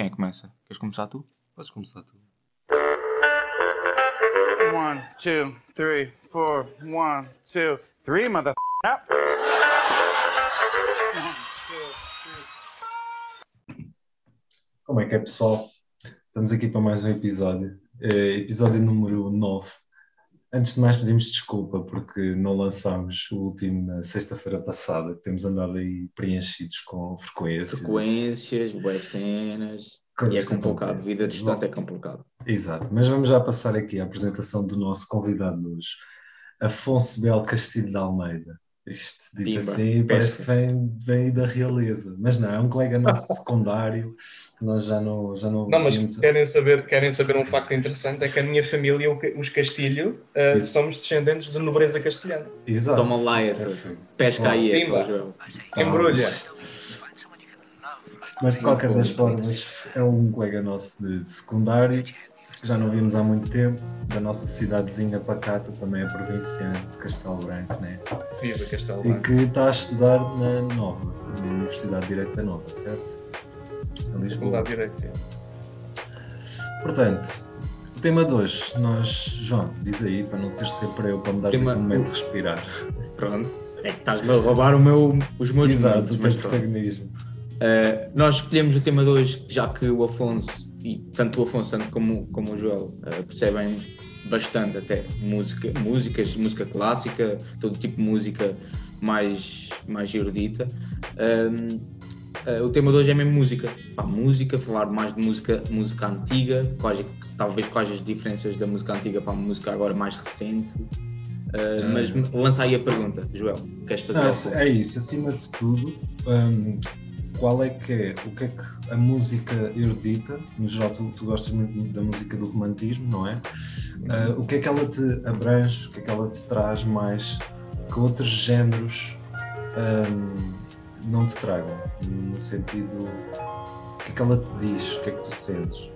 Quem é que começa? Queres começar tu? Podes começar tu. One, two, three, four. One, two, three, mother. Up. Como é que é, pessoal? Estamos aqui para mais um episódio. Eh, episódio número 9. Antes de mais, pedimos desculpa porque não lançámos o último na sexta-feira passada. Temos andado aí preenchidos com frequências. frequências, boas cenas. Coisas e é que complicado, vida distante é Bom, complicado. Exato, mas vamos já passar aqui à apresentação do nosso convidado de hoje, Afonso Bel Castilho de Almeida. Isto dito Pimba, assim parece pesca. que vem, vem da realeza, mas não, é um colega nosso de secundário nós já não, já não, Não, mas querem saber, querem saber um facto interessante: é que a minha família, os Castilho, uh, somos descendentes de nobreza castelhana. Exato. Toma lá essa. Perfeito. Pesca Bom, aí essa, pimba. Joel. Embrulha. Mas de qualquer das formas, é um colega nosso de, de secundário, que já não vimos há muito tempo, da nossa cidadezinha pacata, também é provinciano, de Castelo Branco, né? Viva Castelo E Branco. que está a estudar na Nova, na Universidade de Direito da Nova, certo? Em Lisboa. Faculdade de Direito. é. Portanto, o tema de hoje, nós, João, diz aí, para não ser sempre eu, para me dar Tema- aqui um momento de respirar. Pronto. É que estás-me a roubar o meu, os meus Exato, momentos, o teu protagonismo. Uh, nós escolhemos o tema de hoje, já que o Afonso, e tanto o Afonso tanto como, como o Joel, uh, percebem bastante até música, músicas, música clássica, todo tipo de música mais, mais erudita. Um, uh, o tema de hoje é mesmo música. Pá, música, falar mais de música, música antiga, quais, talvez quais as diferenças da música antiga para a música agora mais recente. Uh, Mas lança aí a pergunta, Joel. Queres fazer Ah, é isso, acima de tudo, hum, qual é que é, o que é que a música erudita, no geral tu, tu gostas muito da música do romantismo, não é? Ah, o que é que ela te abrange, o que é que ela te traz mais que outros géneros hum, não te tragam? No sentido, o que é que ela te diz, o que é que tu sentes?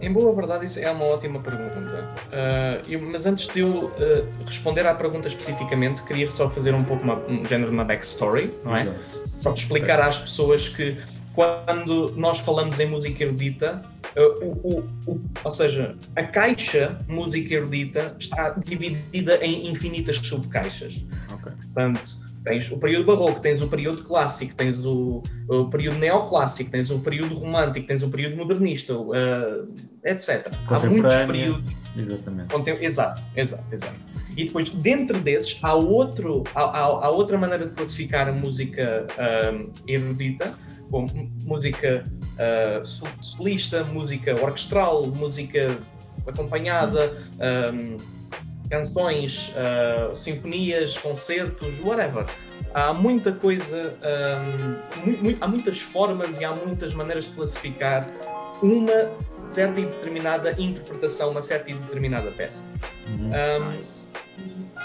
Em boa verdade, isso é uma ótima pergunta. Uh, eu- mas antes de eu uh, responder à pergunta especificamente, queria só fazer um pouco uma, um género de uma backstory, não é? Exato. Só de explicar às pessoas que quando nós falamos em música erudita, uh, o, o- o- ou seja, a caixa música erudita está dividida em infinitas subcaixas. Ok. Portanto, tens o período barroco, tens o período clássico, tens o, o período neoclássico, tens o período romântico, tens o período modernista, uh, etc. Há muitos períodos Exatamente. Contem- Exato, exato, exato. E depois, dentro desses, há, outro, há, há- há outra maneira de classificar a música ahm, erudita, música ah, sol- solista, música orquestral, música acompanhada, ahm, canções, ah, sinfonias, concertos, whatever. Há muita coisa, ahm, mu- mu- há muitas formas e há muitas maneiras de classificar uma certa e determinada interpretação, uma certa e determinada peça. Uhum. Um,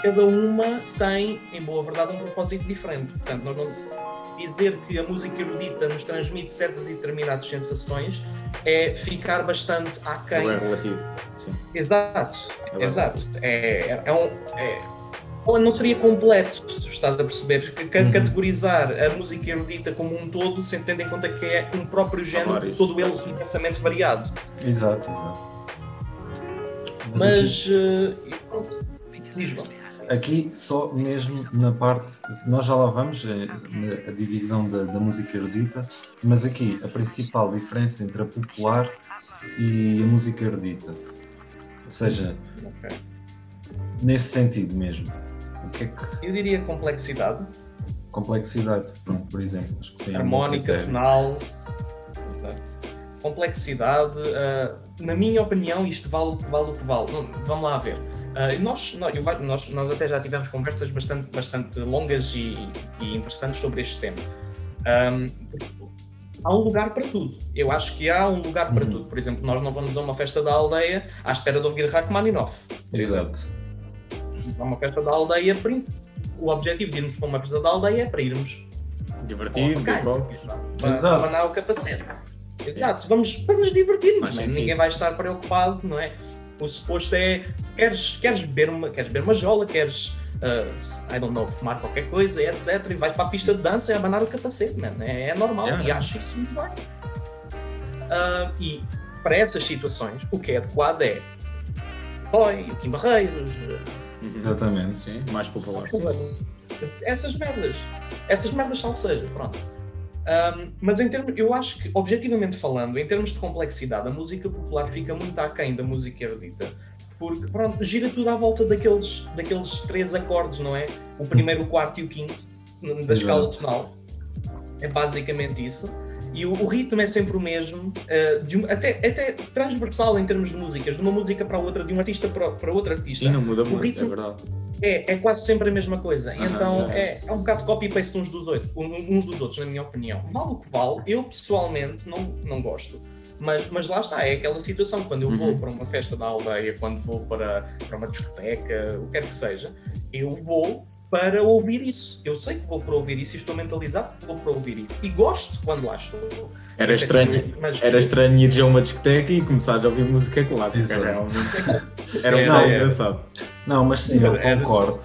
cada uma tem, em boa verdade, um propósito diferente. Portanto, nós não dizer que a música erudita nos transmite certas e determinadas sensações é ficar bastante aquém. É relativo. Sim. Exato, É exato. É, é, é um. É, ou não seria completo, estás a perceber? Uhum. Categorizar a música erudita como um todo, sem tendo em conta que é um próprio género, vários. todo ele intensamente variado. Exato, exato. Mas aqui- Mas. eh, e pronto. Diz, João. Aqui só mesmo na parte, nós já lá vamos, na a divisão da, da música erudita, mas aqui a principal diferença entre a popular e a música erudita. Ou seja, Ok. nesse sentido mesmo. O que é que. Eu diria complexidade, Complexidade, pronto, por exemplo. Acho que sim. é harmónica, tonal. Exato. Complexidade, ah, na minha opinião, isto vale, vale o que vale. Vamos lá ver. Ah, nós, nós, nós, nós até já tivemos conversas bastante, bastante longas e, e interessantes sobre este tema. Ahm, há um lugar para tudo. Eu acho que há um lugar para Uhum. tudo. Por exemplo, nós não vamos a uma festa da aldeia à espera de ouvir Rachmaninoff. exemplo. Exato. a uma festa da aldeia, príncipe. O objetivo de irmos para uma festa da aldeia é para irmos Divertido, para bom. para Exato. abanar o capacete. Exato, vamos para nos divertirmos, é? sentido. ninguém vai estar preocupado, não é? O suposto é, queres, queres, beber, uma, queres beber uma jola, queres uh, I don't know, fumar qualquer coisa, etc. E vais para a pista de dança e abanar o capacete, man. É, é normal Yeah. e acho isso muito bem. Ah, e para essas situações, o que é adequado é Boy, o Kim Barreiros, Uhum. Exatamente. Sim, mais popular. essas merdas. Essas merdas são seja, pronto. Ahm, mas em termos, eu acho que, objetivamente falando, em termos de complexidade, a música popular fica muito aquém da música erudita. Porque, pronto, gira tudo à volta daqueles, daqueles três acordes, não é? O primeiro, o quarto e o quinto, da escala tonal. É basicamente isso. E o, o ritmo é sempre o mesmo, ah, de um- até, até transversal em termos de músicas, de uma música para outra, de um artista para, para outro artista. E não muda muito, ritmo- é verdade. É, é quase sempre a mesma coisa. Aham, então é. é, é um bocado copy-paste uns dos, outros, uns dos outros, na minha opinião. Vale o que vale, eu pessoalmente não, não gosto. Mas, mas lá está, é aquela situação. Quando eu vou Uhum. para uma festa da aldeia, quando vou para, para uma discoteca, o que quer que seja, eu vou para ouvir isso. Eu sei que vou para ouvir isso e estou mentalizado que vou para ouvir isso. E gosto quando lá estou. Era estranho, Mas, era estranho ir a uma discoteca e começares a ouvir música clássica. Realmente. Era um bocado era- engraçado. Não, mas sim, eu concordo.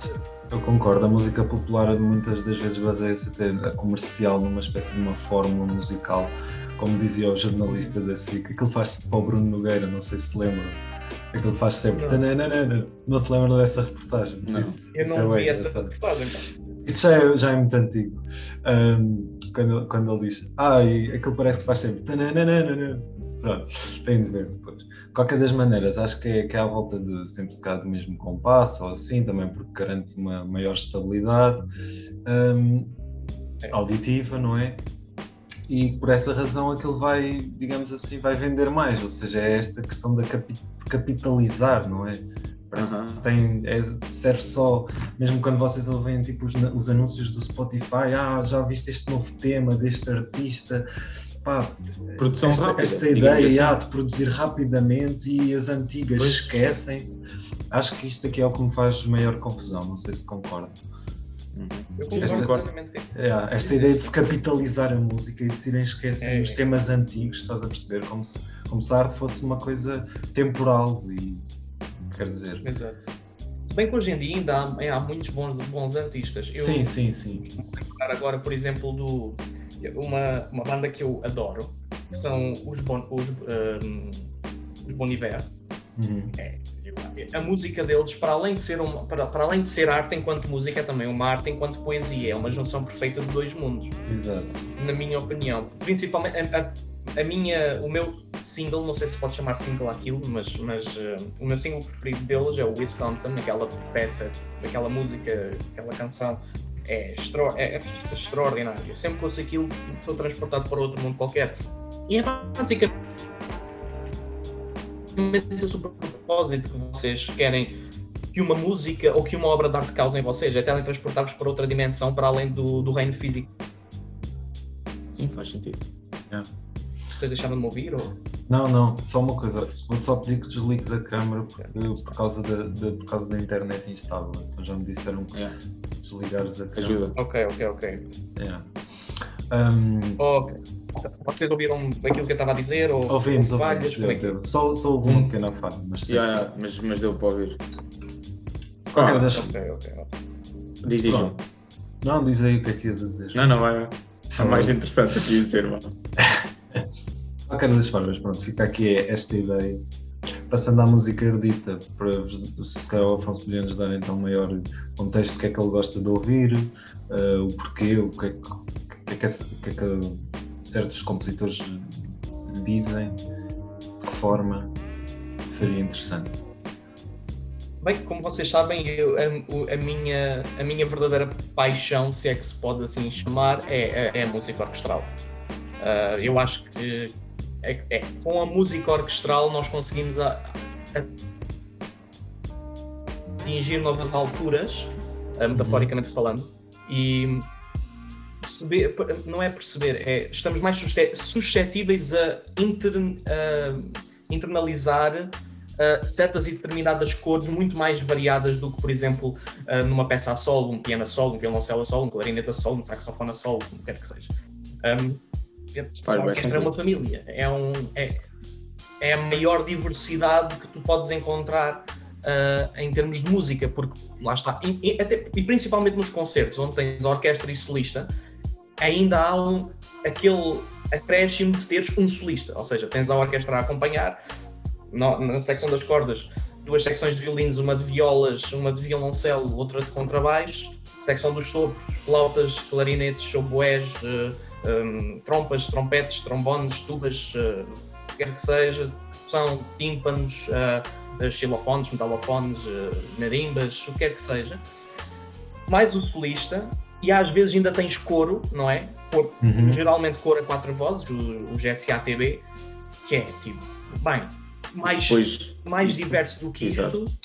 Eu concordo. A música popular muitas das vezes baseia-se até a comercial numa espécie de uma fórmula musical. Como dizia o jornalista da SIC, aquilo faz-se para o Bruno Nogueira, não sei se lembram. Aquilo faz sempre. Não. tananana. Não se lembra dessa reportagem? Não. Isso, Eu isso não é vi bem essa reportagem. Isso já é, já é muito antigo. Ahm, quando, quando ele diz, ah, e aquilo parece que faz sempre. tananana. Pronto, tem de ver depois. De qualquer das maneiras, acho que é, que é à volta de sempre se do mesmo compasso ou assim, também porque garante uma maior estabilidade ahm, É. auditiva, não é? E por essa razão aquilo vai, digamos assim, vai vender mais, ou seja, é esta questão de capitalizar, não é? Parece Aham. que se tem, é- serve só, mesmo quando vocês ouvem tipo, os, os anúncios do Spotify, ah, já viste este novo tema deste artista, pá, Produção esta, rápida. esta ideia assim. ah, de produzir rapidamente e as antigas esquecem-se. Acho que isto aqui é o que me faz maior confusão, não sei se concordo. Uhum. Esta- É, esta ideia de se capitalizar a música e de se irem esquecendo É. os temas antigos, estás a perceber? Como se, como se a arte fosse uma coisa temporal e quer dizer. Exato. Se bem que hoje em dia ainda há, há muitos bons, bons artistas. Eu Sim, sim, sim. vou lembrar agora, por exemplo, do uma, uma banda que eu adoro, que são os Bon, os, um, os Bon Iver. Uhum. A música deles, para além, de ser uma, para, para além de ser arte enquanto música, é também uma arte enquanto poesia. É uma junção perfeita de dois mundos, Exato. na minha opinião. Principalmente a, a- a minha, o meu single, não sei se pode chamar single aquilo, mas, mas uh, o meu single preferido deles é o Wisconsin, aquela peça, aquela música, aquela canção. É, extra, é, é extraordinário. Eu sempre que ouço aquilo, estou transportado para outro mundo qualquer. E é basicamente super propósito que vocês querem que uma música ou que uma obra de arte cause em vocês, é teletransportar-vos para outra dimensão, para além do, do reino físico. Sim, faz sentido. Vocês deixaram de me ouvir? Ou... Não, não, só uma coisa. Vou-te só pedir que desligues a câmera porque, por, causa da, da- por causa da internet instável. Então já me disseram que É, se desligares a câmera. ajuda. Ok, ok, ok. É. Um, Ok. Vocês ouviram aquilo que eu estava a dizer? Ou, ouvimos, ou ouvimos. falhas? Como é que- deu- Só, só houve uma pequena falha, mas está- mas, mas deu para ouvir. Qualquer Ah, das- Ok, ok. ok. diz, diz. Pronto. Não, diz aí o que é que ias a dizer. Não, não, vai. É mais interessante aqui dizer, mano. Qualquer das formas, pronto, fica aqui esta ideia. Passando à música erudita, para se calhar o Afonso podia nos dar então maior contexto do que é que ele gosta de ouvir, eh, o porquê, o que é que, que, é que, o que é que certos compositores dizem, de que forma seria interessante. Bem, como vocês sabem, eu- a, a minha, a minha verdadeira paixão, se é que se pode assim chamar, é, é, é a música orquestral. Ah, eu acho que é- é- com a música orquestral nós conseguimos a- a- atingir novas alturas, ah, metaforicamente falando, e perceber, não é perceber, é, estamos mais susce- suscetíveis a, a internalizar uh, certas e determinadas cores muito mais variadas do que, por exemplo, uh, numa peça a solo, um piano a solo, um violoncelo a solo, um clarinete a solo, um saxofone a solo, como quer que seja. Um, a orquestra é bastante. uma família, é, um, é, é a maior diversidade que tu podes encontrar uh, em termos de música, porque lá está, e, e, até, e principalmente nos concertos, onde tens orquestra e solista, ainda há um, aquele acréscimo de teres um solista, ou seja, tens a orquestra a acompanhar, no, na secção das cordas, duas secções de violinos, uma de violas, uma de violoncelo, outra de contrabaixo, secção dos sopros, flautas, clarinetes, oboés, uh, um, trompas, trompetes, trombones, tubas, uh, quer que seja, são tímpanos, uh, xilofones, metalofones, uh, narimbas, o que quer que seja. Mais o solista, e às vezes ainda tens coro, não é? Coro, uhum. Geralmente coro a quatro vozes, o, o GSATB, que é tipo, bem, mais, depois, mais diverso do que exato. isso.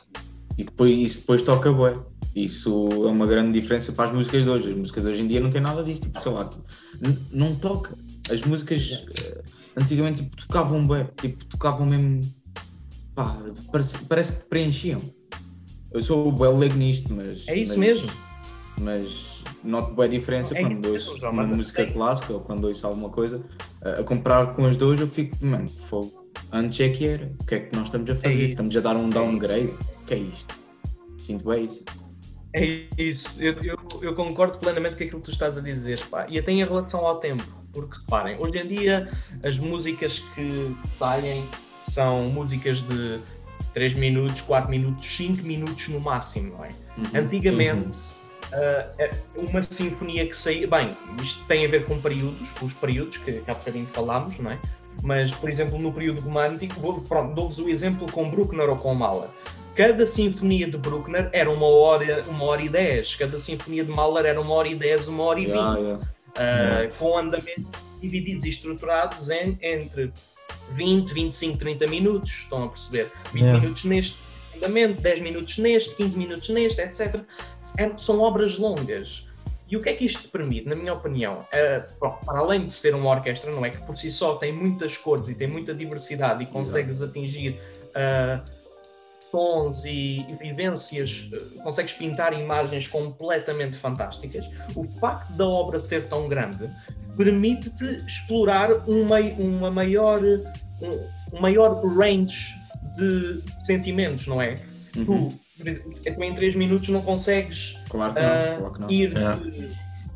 E depois, isso depois toca bué. Isso é uma grande diferença para as músicas de hoje. As músicas de hoje em dia não têm nada disso, tipo, sei lá, tipo, não toca. As músicas uh, antigamente tipo, tocavam bem, tipo, tocavam mesmo. Pá, parece, parece que preenchiam. Eu sou bem leigo nisto, mas. É isso mas, mesmo. Mas noto bem a diferença é quando ouço uma música é... clássica ou quando ouço alguma coisa. A, a comparar com as duas, eu fico, mano, fogo. Antes é que era. O que é que nós estamos a fazer? É estamos a dar um downgrade. O que é isto? Sinto bem isso. É isso, eu, eu, eu, concordo plenamente com aquilo que tu estás a dizer, pá. e até em relação ao tempo, porque reparem, hoje em dia as músicas que saem são músicas de 3 minutos, 4 minutos, 5 minutos no máximo, não é? Uhum, Antigamente, uh, uma sinfonia que saía, bem, isto tem a ver com períodos, com os períodos que, que há bocadinho falámos, não é? Mas, por exemplo, no período romântico, pronto, dou-vos o exemplo com Bruckner ou com Mahler cada sinfonia de Bruckner era uma hora, uma hora e dez, cada sinfonia de Mahler era uma hora e dez, uma hora e vinte, yeah, yeah. uh, yeah. com andamentos divididos e estruturados em, entre 20, 25, 30 minutos, estão a perceber? 20 minutos neste andamento, 10 minutos neste, 15 minutos neste, etc. São obras longas. E o que é que isto permite, na minha opinião? Uh, bom, para além de ser uma orquestra, não é que por si só tem muitas cores e tem muita diversidade e consegues atingir uh, tons e, e vivências, eh, consegues pintar imagens completamente fantásticas. O facto da obra ser tão grande permite-te explorar uma, uma maior, um, um, maior range de sentimentos, não é? Uhum. Tu, tu, em 3 minutos não consegues claro que não, uh, claro que não. ir é. de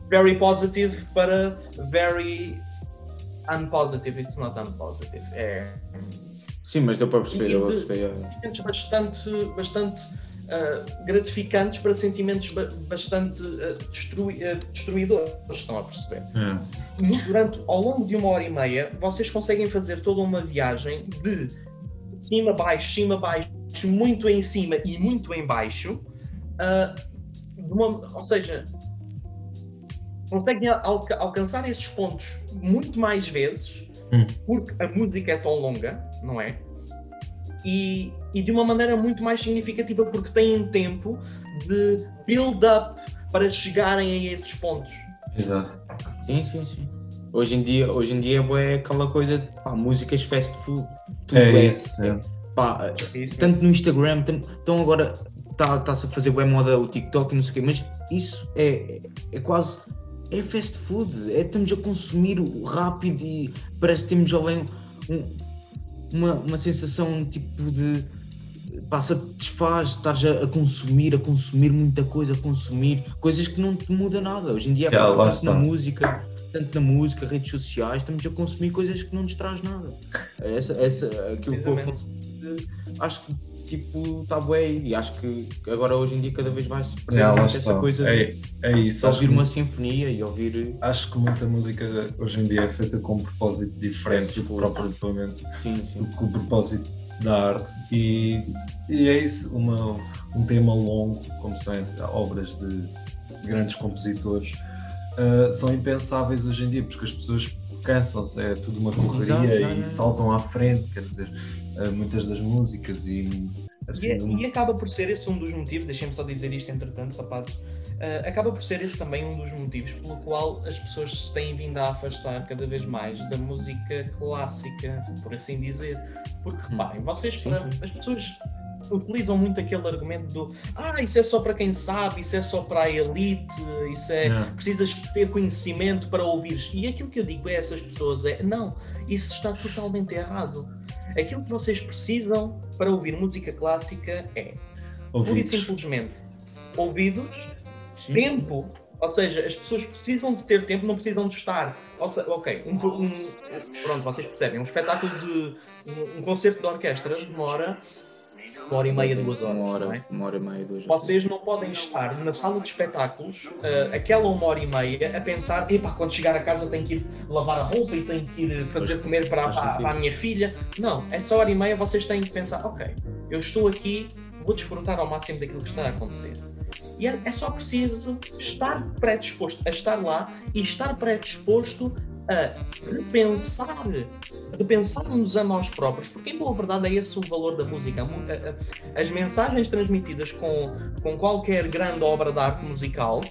very positive para very unpositive. It's not unpositive. É Sim, mas deu para perceber. Eu perceber. Sentimentos bastante, bastante uh, gratificantes para sentimentos bastante uh, destrui, uh, destruidores, estão a perceber? É. Durante, ao longo de uma hora e meia, vocês conseguem fazer toda uma viagem de cima, baixo, cima, baixo, muito em cima e muito em baixo. Uma, ou seja, conseguem al alcançar esses pontos muito mais vezes hum. porque a música é tão longa, não é? E, e de uma maneira muito mais significativa, porque têm tempo de build-up para chegarem a esses pontos. Exato. Sim, sim, sim. Hoje em dia, hoje em dia é aquela coisa, pá, músicas fast food. Tudo é, é isso. É. Pá, é isso tanto no Instagram, então agora está-se a fazer bem moda o TikTok e não sei o quê, mas isso é, é quase é fast food, é estamos a consumir rápido e parece que temos além um, uma, uma sensação tipo de passa desfaz, estás a, a, consumir, a consumir muita coisa, a consumir coisas que não te muda nada. Hoje em dia, yeah, pá, tanto na música, tanto na música, redes sociais, estamos a consumir coisas que não nos traz nada. Essa, essa, aquilo que eu acho que tipo, está bem e acho que agora hoje em dia cada vez mais se yeah, essa coisa é, é isso. ouvir que, uma sinfonia e ouvir. Acho que muita música hoje em dia é feita com um propósito diferente do propriamente sim, sim. do que o propósito da arte e, e é isso, uma, um tema longo, como são obras de grandes compositores, uh, são impensáveis hoje em dia, porque as pessoas cansam-se, é tudo uma correria e saltam à frente, quer dizer, muitas das músicas e assim, e, e, acaba por ser esse um dos motivos, deixem-me só dizer isto entretanto, rapazes, uh, acaba por ser esse também um dos motivos pelo qual as pessoas se têm vindo a afastar cada vez mais da música clássica, por assim dizer. Porque hum. reparem, vocês, para, as pessoas utilizam muito aquele argumento do ah, isso é só para quem sabe, isso é só para a elite, isso é yeah. precisas ter conhecimento para ouvir. E aquilo que eu digo a essas pessoas é não, isso está totalmente errado Aquilo que vocês precisam para ouvir música clássica é, Ouvidos. simplesmente, ouvidos, tempo. Ou seja, as pessoas precisam de ter tempo, não precisam de estar. Ou se- ok, um, um- pronto, vocês percebem, um espetáculo de. Um, um concerto de orquestra demora uma hora e meia, duas horas. Uma hora, não é? uma hora e meia, duas horas. Vocês não podem estar na sala de espetáculos eh, aquela uma hora e meia a pensar, epá, quando chegar a casa tenho que ir lavar a roupa e tenho que ir fazer Faz- comer para, para- para a minha filha. Não, essa hora e meia vocês têm que pensar, ok, eu estou aqui, vou desfrutar ao máximo daquilo que está a acontecer. E é, é só preciso estar predisposto a estar lá e estar predisposto a repensar, repensar-nos a nós próprios, porque em boa verdade é esse o valor da música. As mensagens transmitidas com, com qualquer grande obra de arte musical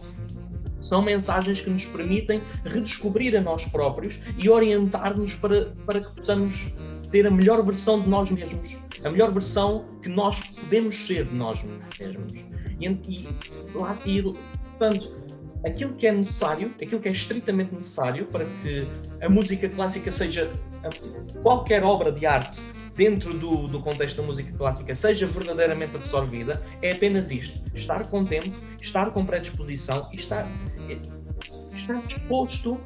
são mensagens que nos permitem redescobrir a nós próprios e orientar-nos para, para que possamos ser a melhor versão de nós mesmos, a melhor versão que nós podemos ser de nós mesmos. E, e, e portanto, aquilo que é necessário, aquilo que é estritamente necessário para que a música clássica seja qualquer obra de arte dentro do, do contexto da música clássica seja verdadeiramente absorvida, é apenas isto: estar com tempo, estar com predisposição e estar, estar disposto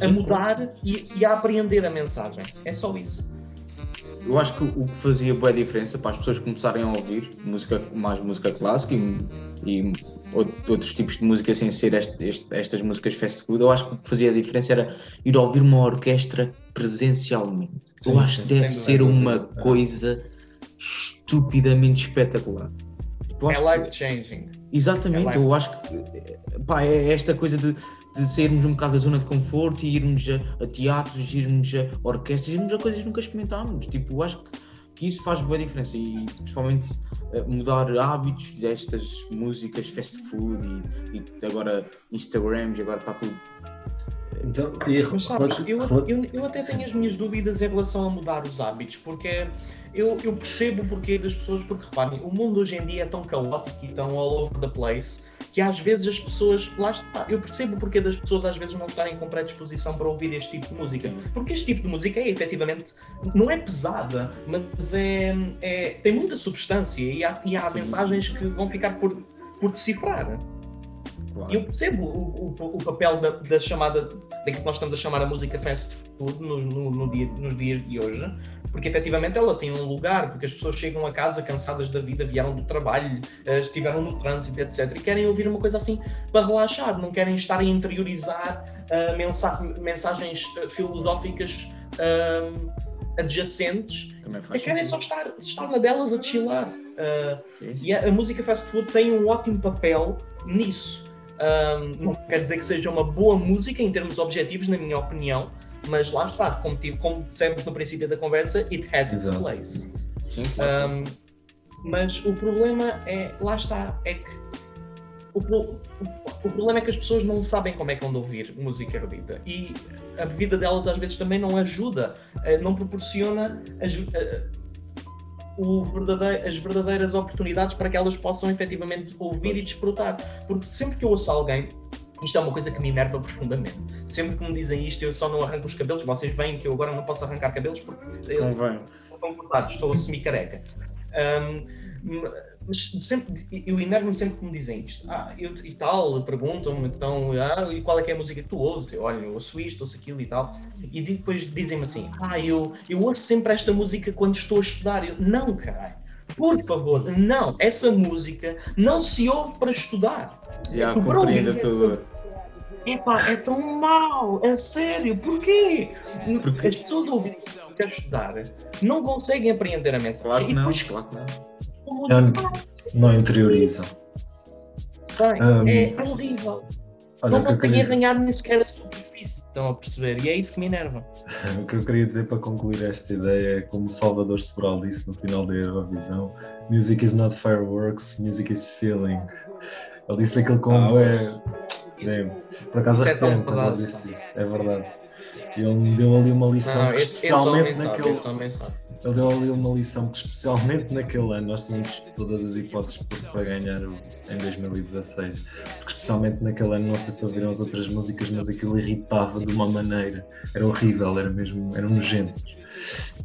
a mudar e, e a apreender a mensagem. É só isso. Eu acho que o que fazia boa diferença para as pessoas começarem a ouvir música, mais música clássica e, e out- outros tipos de música sem ser este- este- estas músicas fast food, eu acho que o que fazia a diferença era ir ouvir uma orquestra presencialmente. Sim, eu acho que deve ser uma coisa estupidamente espetacular. É acho que- life changing. Exatamente, É eu acho que pá, é esta coisa de, de sairmos um bocado da zona de conforto e irmos a, a teatros, irmos a orquestras, irmos a coisas que nunca experimentámos. Tipo, acho que, que isso faz boa diferença e principalmente eh, mudar hábitos destas músicas fast food e, e agora Instagrams, agora está tudo. Então, e Mas sabes, eu, eu, eu até tenho as minhas dúvidas em relação a mudar os hábitos, porque eu, eu percebo o porquê das pessoas, porque reparem, o mundo hoje em dia é tão caótico e tão all over the place que às vezes as pessoas, lá está, eu percebo o porquê das pessoas às vezes não estarem com predisposição para ouvir este tipo de música, porque este tipo de música é efetivamente, não é pesada, mas é, é- tem muita substância e há, e há mensagens que vão ficar por, por decifrar. Claro. Eu percebo o, o- o papel da, da chamada, daquilo que nós estamos a chamar a música fast food no, no- no dia- nos dias de hoje, porque efetivamente ela tem um lugar, porque as pessoas chegam a casa cansadas da vida, vieram do trabalho, eh, estiveram no trânsito, etc. E querem ouvir uma coisa assim para relaxar, não querem estar a interiorizar ah, mensa- mensagens ah, filosóficas ah, adjacentes, e querem só estar, estar na delas a chilar. Sim. e a, a música fast food tem um ótimo papel nisso. Não quer dizer que seja uma boa música em termos objetivos, na minha opinião, mas lá está, como, tive- como dissemos no princípio da conversa, it has its Exato. place. Sim, claro. Ahm, mas o problema é, lá está, é que o, o- o problema é que as pessoas não sabem como é que vão ouvir música erudita e a vida delas às vezes também não ajuda, eh, não proporciona as, eh, o verdadei- as verdadeiras oportunidades para que elas possam efetivamente ouvir e desfrutar. Porque sempre que eu ouço alguém, isto é uma coisa que me enerva profundamente. Sempre que me dizem isto, eu só não arranco os cabelos. Vocês veem que eu agora não posso arrancar cabelos porque eu, Convém. estão cortados, estou semi-careca. Ahm, mas sempre, eu enervo-me sempre que me dizem isto. Ah, eu, e tal, perguntam-me então, ah, e qual é que é a música que tu ouves? Eu, olha, eu ouço isto, ouço aquilo e tal. E depois dizem-me assim, ah, eu, eu ouço sempre esta música quando estou a estudar. Eu, não, caralho. Por favor, não, essa música não se ouve para estudar. Já Tu compreendo essa- Epá, é tão mau, é sério, porquê? Porque- As pessoas ouvem quer estudar não conseguem apreender a mensagem. Claro que e não, depois claro que não. Não, não interiorizam. Bem, Hum, é horrível. Olha, não o que, eu conseguem queria, arranhar nem sequer a. Estão a perceber? E é isso que me enerva. o que eu queria dizer para concluir esta ideia é como Salvador Sobral disse no final da Eurovisão: Music is not fireworks, music is feeling. Ele disse aquilo com Ah, é, Damn. Por acaso é arrependo quando ele verdade, disse isso, é verdade. E ele me deu ali uma lição, Não, que esse, esse especialmente naquele. ele deu ali uma lição que, especialmente naquele ano, nós tínhamos todas as hipóteses para ganhar em 2016, porque, especialmente naquele ano, não sei se ouviram as outras músicas, mas aquilo irritava de uma maneira, era horrível, era mesmo, eram nojentos.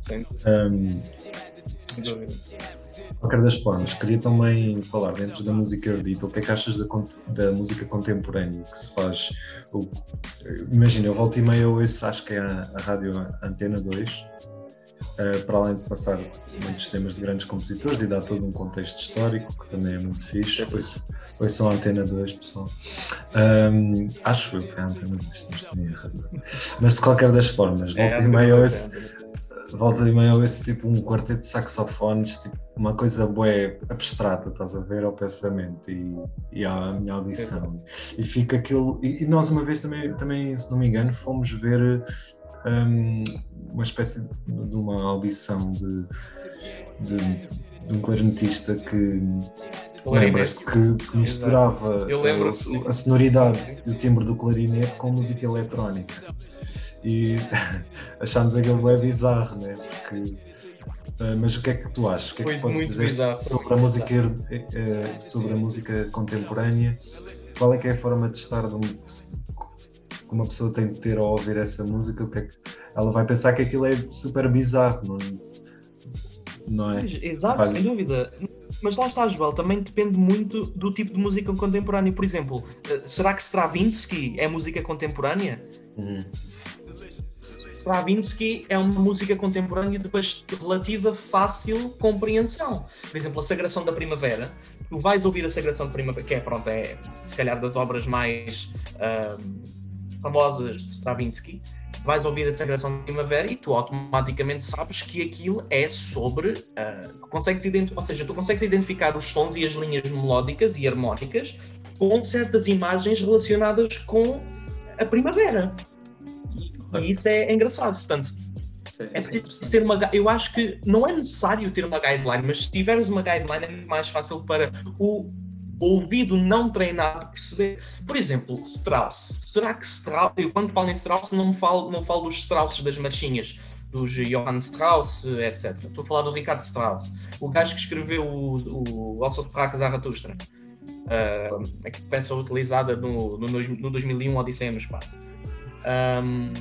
Sim. Um, qualquer das formas, queria também falar dentro da música erudita, o que é que achas da, da música contemporânea que se faz? o- imagina, eu volto e meia eu ouço, acho que é a, a rádio Antena 2, eh, para além de passar muitos temas de grandes compositores e dar todo um contexto histórico, que também é muito fixe. Ouço, ouço a Antena 2, pessoal. Ahm, acho eu que é a Antena 2, não estou erro. Mas de qualquer das formas, É, volta e meia ouço volta e meia ouço tipo um quarteto de saxofones, tipo uma coisa bué abstrata, estás a ver, ao pensamento e, e à minha audição. E fica aquilo. E, e nós uma vez também, também, se não me engano, fomos ver hum, uma espécie de, de uma audição de, de, de um clarinetista que lembras-te que, que misturava a, a sonoridade e o timbre do clarinete com música eletrónica. E achámos aquilo bem bizarro, né? Porque, eh, mas o que é que tu achas? O que é que podes dizer bizarro, sobre a, música, eh, sobre a música contemporânea? Qual é que é a forma de estar de um- que uma pessoa tem de ter ao ouvir essa música? O que é que ela vai pensar que aquilo é super bizarro, não, não é? Exato, sem dúvida. Mas lá está, Joel, também depende muito do tipo de música contemporânea. Por exemplo, eh, será que Stravinsky é música contemporânea? Uhum. Stravinsky é uma música contemporânea de relativa fácil compreensão. Por exemplo, a Sagração da Primavera. Tu vais ouvir a Sagração da Primavera, que é, pronto, é se calhar das obras mais ahm, famosas de Stravinsky. Vais ouvir a Sagração da Primavera e tu automaticamente sabes que aquilo é sobre. ah, consegues identi- ou seja, tu consegues identificar os sons e as linhas melódicas e harmónicas com certas imagens relacionadas com a primavera. E, isso é engraçado. Portanto, é preciso ter uma. Eu acho que não é necessário ter uma guideline, mas se tiveres uma guideline é muito mais fácil para o ouvido não treinado perceber. Por exemplo, Strauss. Será que Strauss. Eu quando falo em Strauss não falo, não falo dos Strausses das marchinhas, dos Johann Strauss, etc. Estou a falar do Ricardo Strauss, o gajo que escreveu o, o Alços Praca Zaratustra. Uh, a peça utilizada no, no, no 2001 Odisseia no Espaço. Um,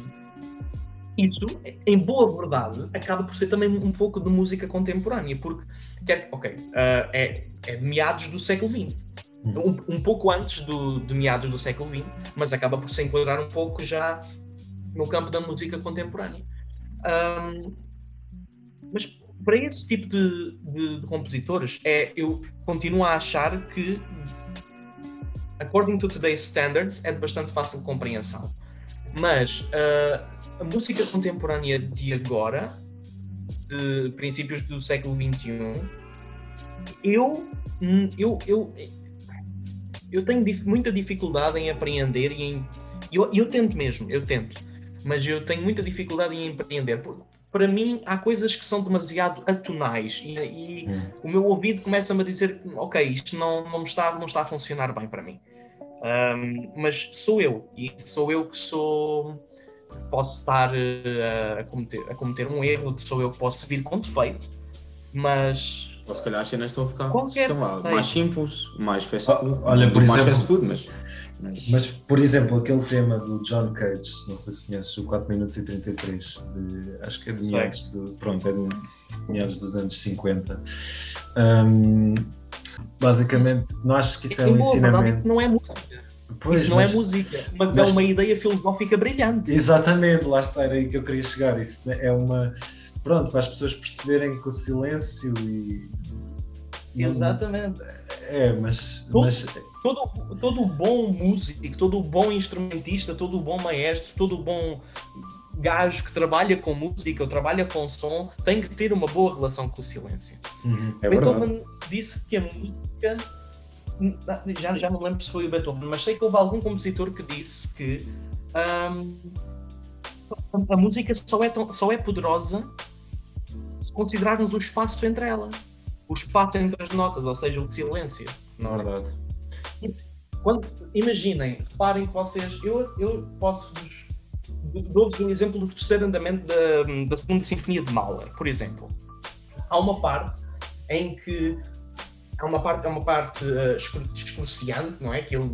isso, em boa verdade, acaba por ser também um pouco de música contemporânea, porque, ok, uh, é, é de meados do século XX, um, um pouco antes do, de meados do século XX, mas acaba por se enquadrar um pouco já no campo da música contemporânea. Um, mas para esse tipo de, de- de compositores, é, eu continuo a achar que, according to today's standards, é de bastante fácil compreensão. Mas ah, a música contemporânea de agora, de princípios do século XXI, eu, hum, eu, eu, eu tenho muita dificuldade em apreender e em. Eu, eu tento mesmo, eu tento, mas eu tenho muita dificuldade em empreender. porque Para mim, há coisas que são demasiado atonais e, e Hum. o meu ouvido começa-me a dizer: Ok, isto não, não, está, não está a funcionar bem para mim. Ahm, mas sou eu, e sou eu que sou. Posso estar eh, a, cometer, a cometer um erro, sou eu que posso vir com defeito, mas Ou se calhar as cenas estão a ficar Qualquer sei lá, mais simples, mais fast Ah, food. olha, por mais exemplo- fast food, mas. mas- Mas, por exemplo, aquele tema do John Cage, não sei se conheces, o 4 minutos e 33, de, acho que é de meados, do, pronto, é de meados dos anos 50. Hum, basicamente, não acho que isso é em um verdade, ensinamento. não é música. Pois, isso não mas- é música, mas, mas- é uma ideia filosófica brilhante. Exatamente, lá está, era aí que eu queria chegar. Isso é uma. Pronto, para as pessoas perceberem que o silêncio e. Exatamente. É, mas. Todo- mas Todo, todo o bom músico, todo o bom instrumentista, todo o bom maestro, todo o bom gajo que trabalha com música ou trabalha com som tem que ter uma boa relação com o silêncio. uhum, É verdade. Beethoven disse que a música. Já, já não lembro se foi o Beethoven, mas sei que houve algum compositor que disse que ahm, a música só é, tão- só é poderosa se considerarmos o espaço entre ela. O espaço entre as notas, ou seja, o silêncio. na verdade. Quando, imaginem, reparem que vocês. Eu, eu posso-vos dou-vos um exemplo do terceiro andamento da, da segunda Sinfonia de Mahler, por exemplo. Há uma parte em que há uma parte, é uma parte uh, excruciante, não é? Que ele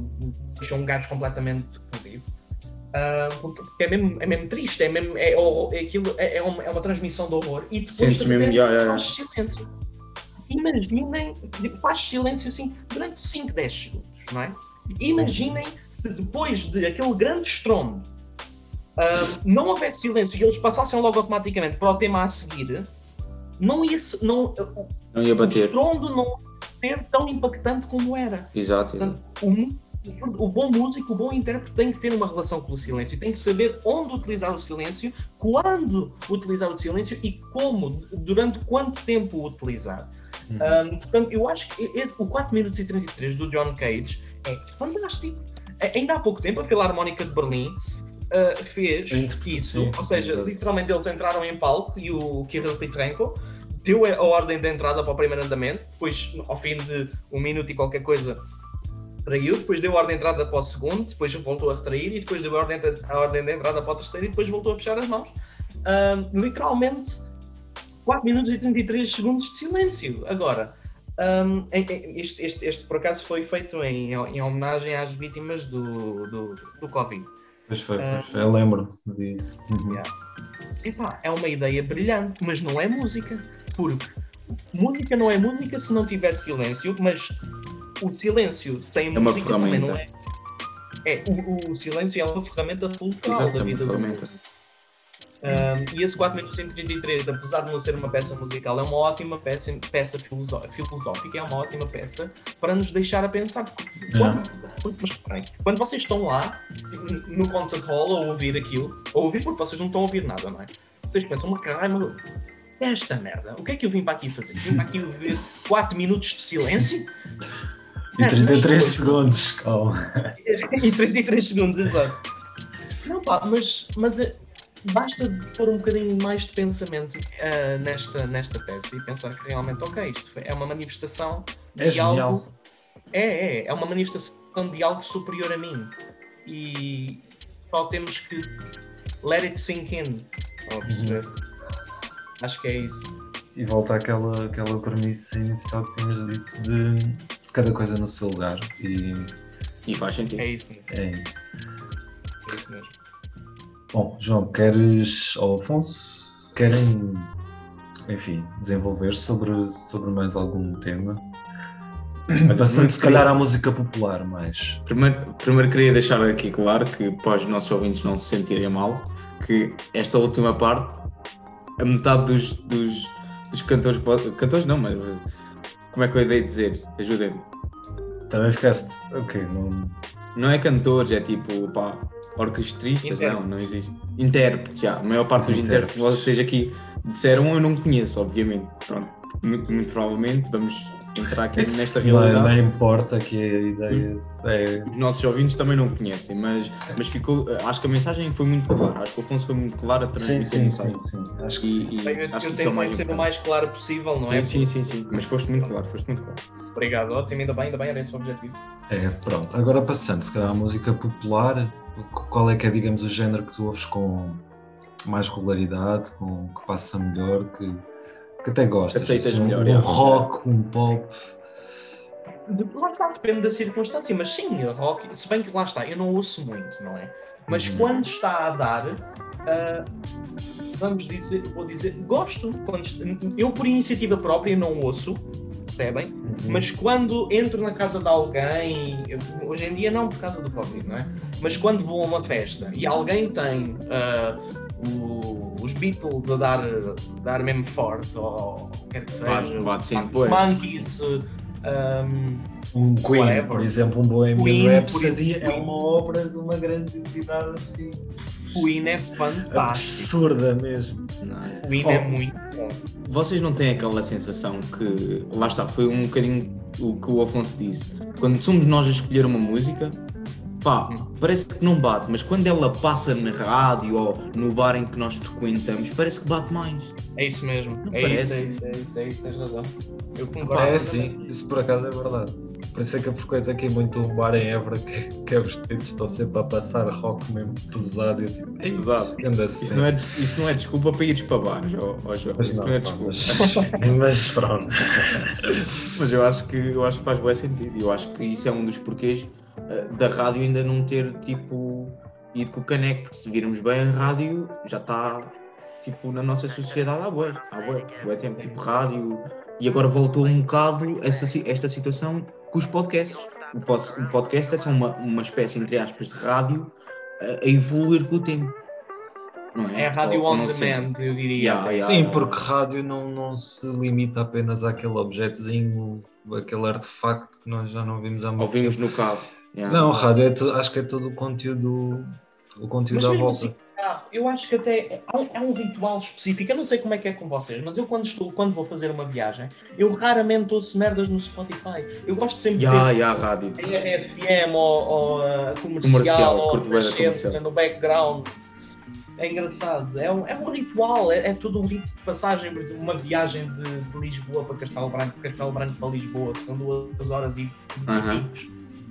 deixa um gajo completamente fodido. Uh, porque é mesmo, é mesmo triste, é, mesmo, é, é, aquilo, é, é, uma, é uma transmissão de horror e depois Sentes de repente, yeah, yeah, faz silêncio. Imaginem, faz silêncio assim durante 5, 10 segundos, não é? Imaginem se depois de aquele grande estrondo ah, não houvesse silêncio e eles passassem logo automaticamente para o tema a seguir, não ia, não, Não ia o bater. estrondo não ser tão impactante como era. Exato, exato. Portanto, o, mu- o bom músico, o bom intérprete tem que ter uma relação com o silêncio, tem que saber onde utilizar o silêncio, quando utilizar o silêncio e como, durante quanto tempo o utilizar. Um, portanto, eu acho que e- o 4 minutos e 33 do John Cage é fantástico. Ainda há pouco tempo, a Filarmónica de Berlim uh, fez interpretação, isso, ou seja, exato. literalmente eles entraram em palco e o Kirill Petrenko deu a ordem de entrada para o primeiro andamento, depois, ao fim de um minuto e qualquer coisa, traiu, depois deu a ordem de entrada para o segundo, depois voltou a retrair e depois deu a ordem de, a ordem de entrada para o terceiro e depois voltou a fechar as mãos. Literalmente 4 minutos e 33 segundos de silêncio. Agora, ahm, em- em- este, este- este, por acaso foi feito em, em homenagem às vítimas do, do, do Covid. Pois foi, pois foi. Eu lembro disso. Uhum. Yeah. Epá, é uma ideia brilhante, mas não é música. Porque música não é música se não tiver silêncio, mas o silêncio sem É uma música também não é. É, o, o silêncio é uma ferramenta fulcral Exato, da é uma vida do músico. Um, e esse 4 minutos e 33, apesar de não ser uma peça musical, é uma ótima peça, peça filosó- filosófica, é uma ótima peça para nos deixar a pensar. Quando, quando- mas, quando vocês estão lá no concert hall a ouvir aquilo, a ouvir porque vocês não estão a ouvir nada, não é? Vocês pensam, mas caralho, esta merda, o que é que eu vim para aqui fazer? Vim para aqui ouvir 4 minutos de silêncio E 33 Mas- segundos, calma. em 33 segundos, exato. Não, pá, mas, mas é- basta pôr um bocadinho mais de pensamento ah, nesta, nesta peça e pensar que realmente, ok, isto foi- é uma manifestação de É genial. algo. É, é, é uma manifestação de algo superior a mim. E só temos que let it sink in. Estão a perceber? Acho que é isso. E volta àquela, àquela premissa inicial que tinhas dito de cada coisa no seu lugar. E E faz sentido. É isso mesmo. é isso. É isso mesmo. Bom, João, queres, ou Afonso, querem, enfim, desenvolver sobre, sobre mais algum tema? Passando se calhar à música popular mais. Primeiro, primeiro queria deixar aqui claro que para os nossos ouvintes não se sentirem mal, que esta última parte, a metade dos, dos, dos cantores, pode- cantores não, mas como é que eu dei de dizer? Ajudem-me. Também ficaste, ok, não... Não é cantores, é tipo, pá, orquestristas, não, Intérpretes. não existe. Intérpretes, já. A maior parte Os dos intérpretes que intérpretes. vocês aqui disseram eu não conheço, obviamente. Pronto, muito, muito provavelmente vamos entrar aqui nesta Isso não, realidade. não importa que a ideia é... Os nossos ouvintes também não conhecem, mas, mas ficou, acho que a mensagem foi muito clara, acho que o Afonso foi muito claro a Sim, transmitir sim, mensagem. sim, sim, acho que E, sim. e Bem, eu, acho eu que é mais ser o mais claro possível, não é? Sim, sim, sim, sim, mas foste muito claro, foste muito claro. Obrigado, ótimo, ainda bem, ainda bem, era esse o objetivo. É, pronto. Agora passando, se calhar, à música popular, qual é que é, digamos, o género que tu ouves com mais regularidade, com, que passa melhor, que, que até gostas? Aceitas Assim, melhor, Um é. rock, um pop. De, lá está, depende da circunstância, mas sim, rock, se bem que lá está, eu não ouço muito, não é? Mas Uhum. quando está a dar, ah, vamos dizer, vou dizer, gosto. Quando, eu, por iniciativa própria, não ouço, percebem? Uhum. Mas quando entro na casa de alguém, eu- hoje em dia não por causa do Covid, não é? Mas quando vou a uma festa e alguém tem ah, o- os Beatles a dar, dar mesmo forte, ou o que quer que seja, Bate-. Monkeys, ahm, Um Queen, Whatever. por exemplo, um Bohemian Queen, é uma obra de uma grandiosidade assim Queen é fantástico. absurda mesmo. Não é? Queen Oh. é muito bom. Vocês não têm aquela sensação que, lá está, foi um bocadinho o que o Afonso disse. Quando somos nós a escolher uma música, pá, parece que não bate, mas quando ela passa na rádio ou no bar em que nós frequentamos, parece que bate mais. É isso mesmo. É parece. isso, é isso, é isso, é isso, tens razão. Eu concordo. É sim, isso por acaso é verdade. Por isso é que eu frequento aqui muito um bar em Évora que, que é vestido, estão sempre a passar rock mesmo pesado. e Eu tipo, anda Isso não, é, isso não é desculpa para ires para bares, ó, ó João. Mas Isso não, não, é pá, desculpa. mas, mas pronto. Mas eu acho que eu acho que faz bom sentido. Eu acho que isso é um dos porquês da rádio ainda não ter tipo ido com o caneco. Se virmos bem a rádio já está tipo na nossa sociedade há bué, há bué, bué tempo, tipo rádio. E agora voltou um bocado essa, esta situação com os podcasts. O, podcast é só uma, uma espécie, entre aspas, de rádio a, a evoluir com o tempo. Não é? É a rádio on demand, eu diria. Yeah, yeah. Sim, porque rádio não, não se limita apenas àquele objetozinho, aquele artefacto que nós já não vimos há muito Ouvimos tempo. no carro. Yeah. Não, rádio é tu- acho que é todo o conteúdo, o conteúdo Mas à mesmo volta. assim, ah, eu acho que até é um, é um ritual específico. Eu não sei como é que é com vocês, mas eu quando estou, quando vou fazer uma viagem, eu raramente ouço merdas no Spotify. Eu gosto sempre de Ya, ter ya, rádio. RFM ou, ou uh, comercial, Comercial, ou da comercial. no background. É engraçado, é um, é um ritual, é, é todo um rito de passagem, uma viagem de, de Lisboa para Castelo Branco, Castelo Branco para Lisboa, que são duas horas e Aham.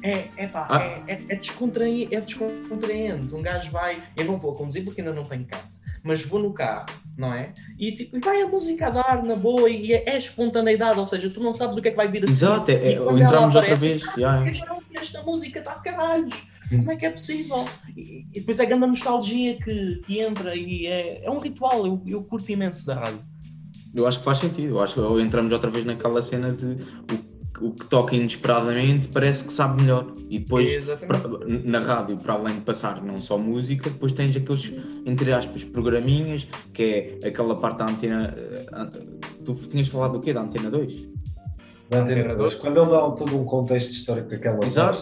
É, é, pá, Ah. é, é, é, descontraí- é descontraente. Um gajo vai, eu não vou conduzir porque ainda não tenho carro, mas vou no carro, não é? E, tipo, vai a música a dar na boa e é, é espontaneidade, ou seja, tu não sabes o que é que vai vir a seguir. Exato, é, é, entramos outra vez. ya. eu já não esta música, está de caralho. Como é que é possível? E, e depois é grande nostalgia que, que entra e é, é um ritual. Eu, eu curto imenso da rádio. Eu acho que faz sentido. Eu acho que entramos outra vez naquela cena de o, o que toca inesperadamente parece que sabe melhor. E depois, pra- na rádio, para além de passar não só música, depois tens aqueles, entre aspas, programinhas, que é aquela parte da antena. eh, Tu tinhas falado do quê? Da antena 2? Da Antena 2, quando ele dá todo um contexto histórico aquela Exato,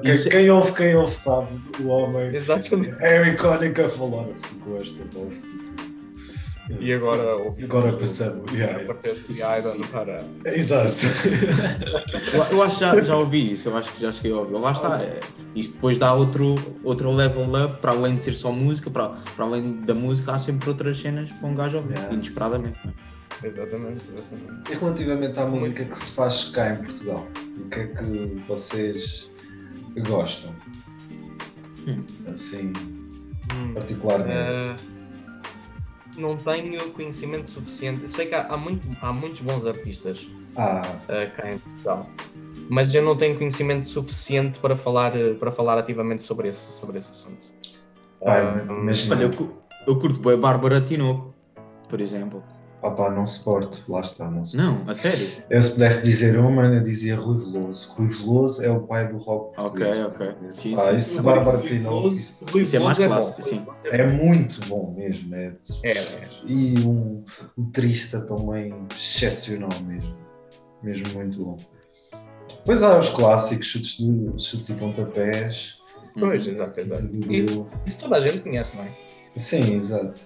quem, isso- quem ouve, quem ouve sabe, o homem Exatamente. é icónico a falar assim com esta voz. E agora ouvi. Agora percebo. yeah. E aí, dona para. Exato. Eu, eu acho que já, já ouvi isso, eu acho que já cheguei a ouvir. Lá está, é, isto depois dá outro, outro level up, para além de ser só música, para, para além da música, há sempre outras cenas para um gajo ouvir, Yeah. inesperadamente. é? Exatamente, exatamente. E relativamente à música que se faz cá em Portugal, o que é que vocês gostam? Hum. Assim, Hum. particularmente. Ah, não tenho conhecimento suficiente. Eu sei que há, há muito, há muitos bons artistas Ah, ah, cá em Portugal, mas eu não tenho conhecimento suficiente para falar, eh, para falar ativamente sobre esse, sobre esse assunto. Pá, Ah, imagina. Olha, eu, eu curto bem Bárbara Tinoco, por exemplo. Opá, não suporto, lá está, não suporto. Não, a sério? Eu se pudesse dizer uma, eu dizia Rui Veloso. Rui Veloso é o pai do rock Ok, português. ok. Sim, Pá, sim. isso Bárbara Tinoco, isso Isso é mais clássico, sim. é muito bom mesmo. É, É, é. E um, um trista também excepcional mesmo. Mesmo muito bom. Pois há os clássicos, chutes, de, chutes e pontapés. Pois, exato, exato. de E isso toda a gente conhece, não é? Sim, exato.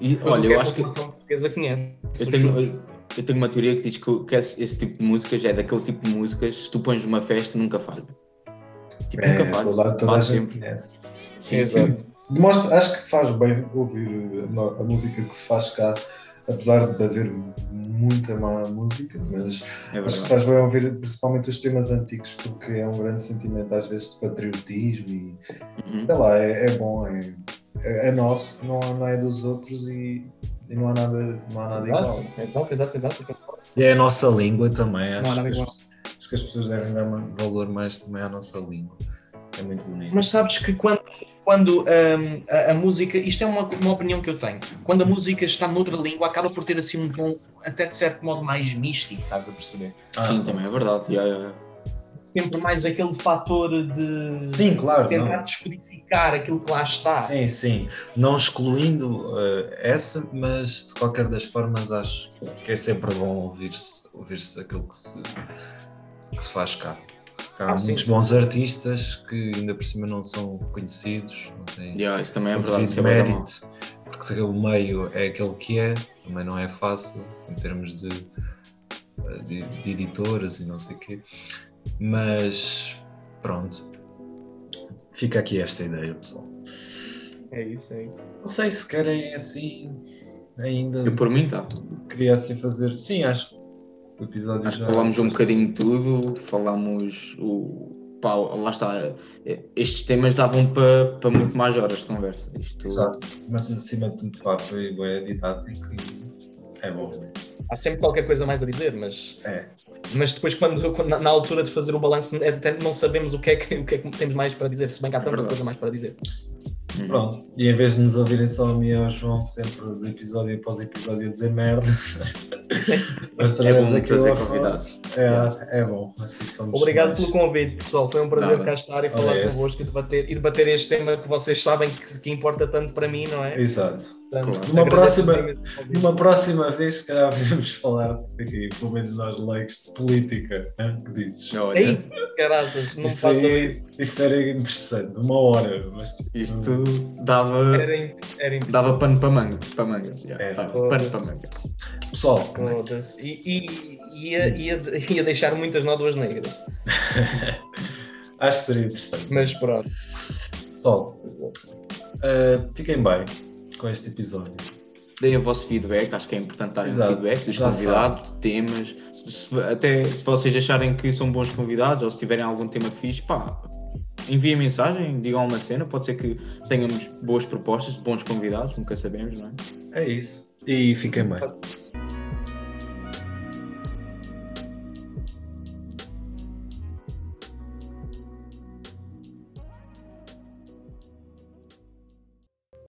E, olha, eu acho que portuguesa conhece. eu tenho, eu, tenho uma teoria que diz que, que esse, esse tipo de músicas é daquele tipo de músicas, se tu pões numa festa, nunca falha. Tipo, É, nunca falha. toda, toda a Faz gente conhece. Sim, Exato. Demonstra, acho que faz bem ouvir a, a música que se faz cá, apesar de haver muita má música, mas é acho que faz bem ouvir principalmente os temas antigos, porque é um grande sentimento às vezes de patriotismo e Uhum. sei lá, é, é bom, é, é, é nosso, não, não é dos outros e, e não há nada, não há nada Exato, igual. exato, exato, exato. E é a nossa língua também, Não há acho, nada que igual. as, acho que as pessoas devem dar valor mais também à nossa língua. É muito bonito. Mas sabes que quando, quando hum, a, a música, isto é uma, uma opinião que eu tenho, quando a música está noutra língua, acaba por ter assim um tom até de certo modo mais místico, estás a perceber? Sim, também é verdade. Yeah, yeah. Sempre mais aquele fator de Sim, claro, tentar não. descodificar aquilo que lá está. Sim, sim. Não excluindo eh, essa, mas de qualquer das formas acho que é sempre bom ouvir-se ouvir aquilo que se, que se faz cá. Há Ah, muitos sim. bons artistas que ainda por cima não são conhecidos, não têm Yeah, isso também é o verdade. Isso é mérito, porque se o meio é aquele que é, também não é fácil em termos de, de, de editoras e não sei o quê. Mas pronto, fica aqui esta ideia, pessoal. É isso, é isso. Não sei se querem assim ainda Eu por mim tá. queria assim fazer. Sim, acho. O episódio Acho já. que falámos um bocadinho de tudo, falámos o. Pá, lá está. Estes temas davam para para muito mais horas de conversa. Isto, Exato, mas acima de tudo, pá, foi bem didático e é bom. Há sempre qualquer coisa mais a dizer, mas, É, mas depois, quando, quando- na, altura de fazer o balanço, até não sabemos o que, é que, o que é que temos mais para dizer, se bem que há tanta verdade. coisa mais para dizer. Uhum. pronto. E em vez de nos ouvirem só a mim e ao João, sempre de episódio após episódio a dizer merda, nós É bom traremos aqui convidados. É, é bom, assim somos Obrigado mais. pelo convite, pessoal. Foi um prazer Nada. cá estar e falar Ora, esse. convosco e debater, e debater este tema que vocês sabem que, que importa tanto para mim, não é? Exato. Portanto, Claro. Numa próxima-. Numa próxima vez, se calhar, vamos falar aqui, pelo menos nós leigos, de política. hein? que dizes? Olha, Ei, caraças, não Isso, aí, isso. isso era interessante, uma hora. Mas, tipo, isto dava, Era, in- era dava pano para mangas. Para mangas já, É. dava pano para mangas. Pessoal. E, e ia, ia, ia deixar muitas nódoas negras. acho que seria interessante. Mas pronto. Pessoal, eh, fiquem bem com este episódio. Deem o vosso feedback, acho que é importante darem Exato, feedback dos convidados, de temas. Se- até se vocês acharem que são bons convidados ou se tiverem algum tema fixe, pá, enviem mensagem, digam uma cena. Pode ser que tenhamos boas propostas, bons convidados, nunca sabemos, não é? É isso. E fiquem bem.